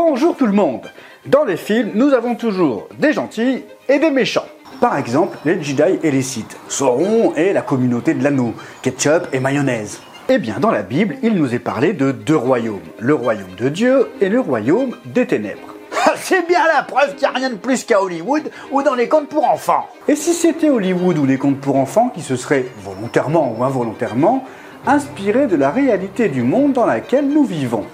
Bonjour tout le monde Dans les films, nous avons toujours des gentils et des méchants. Par exemple, les Jedi et les Sith, Sauron et la communauté de l'anneau, ketchup et mayonnaise. Eh bien, dans la Bible, il nous est parlé de deux royaumes, le royaume de Dieu et le royaume des ténèbres. C'est bien la preuve qu'il n'y a rien de plus qu'à Hollywood ou dans les contes pour enfants. Et si c'était Hollywood ou les contes pour enfants qui se seraient, volontairement ou involontairement, inspirés de la réalité du monde dans laquelle nous vivons?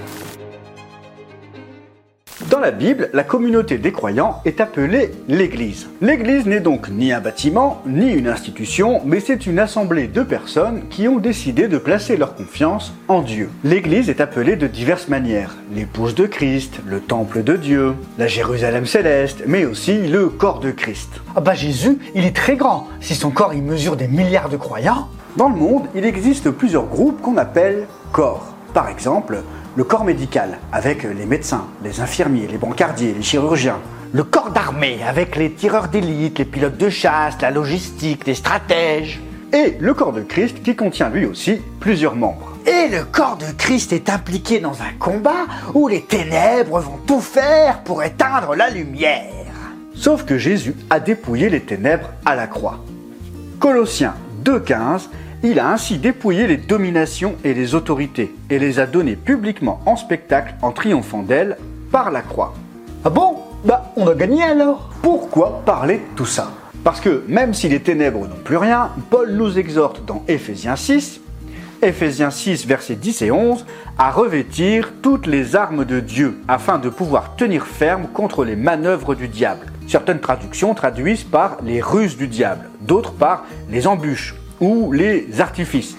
La Bible, la communauté des croyants est appelée l'Église. L'Église n'est donc ni un bâtiment, ni une institution, mais c'est une assemblée de personnes qui ont décidé de placer leur confiance en Dieu. L'Église est appelée de diverses manières. L'épouse de Christ, le temple de Dieu, la Jérusalem céleste, mais aussi le corps de Christ. Ah bah Jésus, il est très grand. Si son corps il mesure des milliards de croyants. Dans le monde, il existe plusieurs groupes qu'on appelle corps. Par exemple, le corps médical, avec les médecins, les infirmiers, les brancardiers, les chirurgiens. Le corps d'armée, avec les tireurs d'élite, les pilotes de chasse, la logistique, les stratèges. Et le corps de Christ qui contient lui aussi plusieurs membres. Et le corps de Christ est impliqué dans un combat où les ténèbres vont tout faire pour éteindre la lumière. Sauf que Jésus a dépouillé les ténèbres à la croix. Colossiens 2.15 il a ainsi dépouillé les dominations et les autorités et les a données publiquement en spectacle en triomphant d'elles par la croix. Ah bon? Bah on a gagné alors Pourquoi parler de tout ça? Parce que même si les ténèbres n'ont plus rien, Paul nous exhorte dans Éphésiens 6, Éphésiens 6 versets 10 et 11, à revêtir toutes les armes de Dieu afin de pouvoir tenir ferme contre les manœuvres du diable. Certaines traductions traduisent par les ruses du diable, d'autres par les embûches ou les artifices.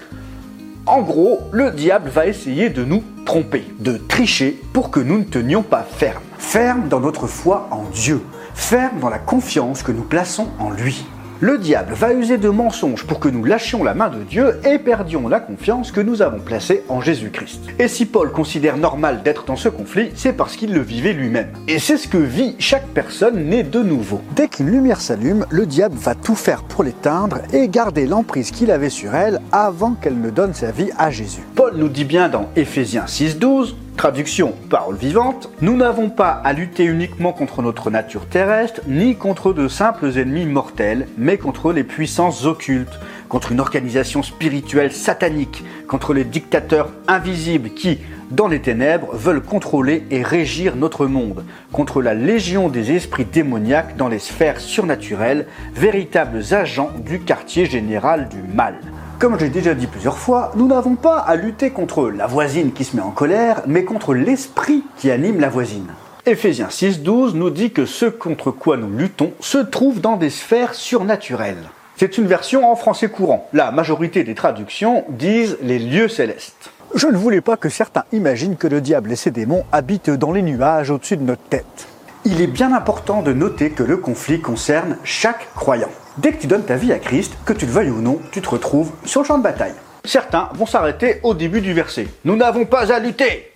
En gros, le diable va essayer de nous tromper, de tricher pour que nous ne tenions pas ferme. Ferme dans notre foi en Dieu, ferme dans la confiance que nous plaçons en lui. Le diable va user de mensonges pour que nous lâchions la main de Dieu et perdions la confiance que nous avons placée en Jésus-Christ. Et si Paul considère normal d'être dans ce conflit, c'est parce qu'il le vivait lui-même. Et c'est ce que vit chaque personne née de nouveau. Dès qu'une lumière s'allume, le diable va tout faire pour l'éteindre et garder l'emprise qu'il avait sur elle avant qu'elle ne donne sa vie à Jésus. Paul nous dit bien dans Éphésiens 6.12 Traduction, parole vivante, nous n'avons pas à lutter uniquement contre notre nature terrestre, ni contre de simples ennemis mortels, mais contre les puissances occultes, contre une organisation spirituelle satanique, contre les dictateurs invisibles qui, dans les ténèbres, veulent contrôler et régir notre monde, contre la légion des esprits démoniaques dans les sphères surnaturelles, véritables agents du quartier général du mal. Comme j'ai déjà dit plusieurs fois, nous n'avons pas à lutter contre la voisine qui se met en colère, mais contre l'esprit qui anime la voisine. Éphésiens 6.12 nous dit que ce contre quoi nous luttons se trouve dans des sphères surnaturelles. C'est une version en français courant. La majorité des traductions disent les lieux célestes. Je ne voulais pas que certains imaginent que le diable et ses démons habitent dans les nuages au-dessus de notre tête. Il est bien important de noter que le conflit concerne chaque croyant. Dès que tu donnes ta vie à Christ, que tu le veuilles ou non, tu te retrouves sur le champ de bataille. Certains vont s'arrêter au début du verset. Nous n'avons pas à lutter.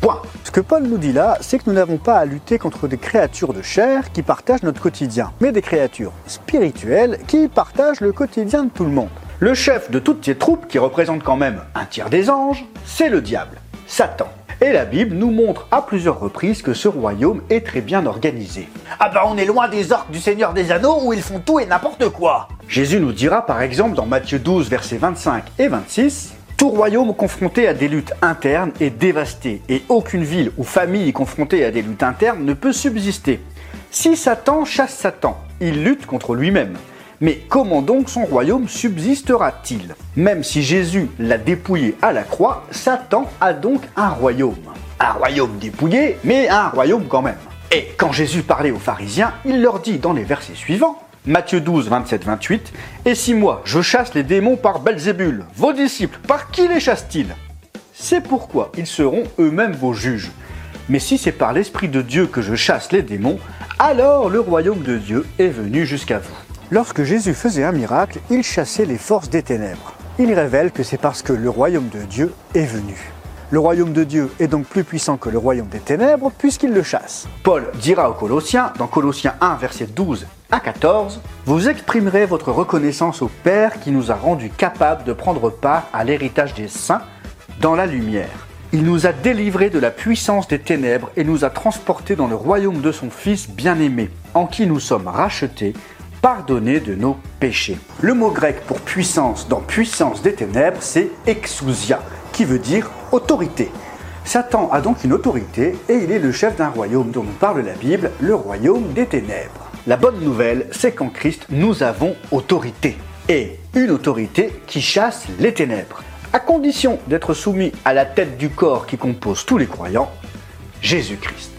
Point. Ce que Paul nous dit là, c'est que nous n'avons pas à lutter contre des créatures de chair qui partagent notre quotidien, mais des créatures spirituelles qui partagent le quotidien de tout le monde. Le chef de toutes ces troupes, qui représente quand même un tiers des anges, c'est le diable, Satan. Et la Bible nous montre à plusieurs reprises que ce royaume est très bien organisé. Ah bah on est loin des orques du Seigneur des Anneaux où ils font tout et n'importe quoi. Jésus nous dira par exemple dans Matthieu 12 versets 25 et 26 tout royaume confronté à des luttes internes est dévasté, et aucune ville ou famille confrontée à des luttes internes ne peut subsister. Si Satan chasse Satan, il lutte contre lui-même. Mais comment donc son royaume subsistera-t-il? Même si Jésus l'a dépouillé à la croix, Satan a donc un royaume. Un royaume dépouillé, mais un royaume quand même. Et quand Jésus parlait aux pharisiens, il leur dit dans les versets suivants, Matthieu 12, 27, 28, Et si moi je chasse les démons par Belzébul, vos disciples, par qui les chassent-ils? C'est pourquoi ils seront eux-mêmes vos juges. Mais si c'est par l'Esprit de Dieu que je chasse les démons, alors le royaume de Dieu est venu jusqu'à vous. Lorsque Jésus faisait un miracle, il chassait les forces des ténèbres. Il révèle que c'est parce que le royaume de Dieu est venu. Le royaume de Dieu est donc plus puissant que le royaume des ténèbres puisqu'il le chasse. Paul dira aux Colossiens, dans Colossiens 1, verset 12 à 14, Vous exprimerez votre reconnaissance au Père qui nous a rendus capables de prendre part à l'héritage des saints dans la lumière. Il nous a délivrés de la puissance des ténèbres et nous a transportés dans le royaume de son Fils bien-aimé, en qui nous sommes rachetés, pardonnés de nos péchés. Le mot grec pour puissance dans puissance des ténèbres, c'est exousia, qui veut dire autorité. Satan a donc une autorité et il est le chef d'un royaume dont nous parle la Bible, le royaume des ténèbres. La bonne nouvelle, c'est qu'en Christ, nous avons autorité. Et une autorité qui chasse les ténèbres. À condition d'être soumis à la tête du corps qui compose tous les croyants, Jésus-Christ.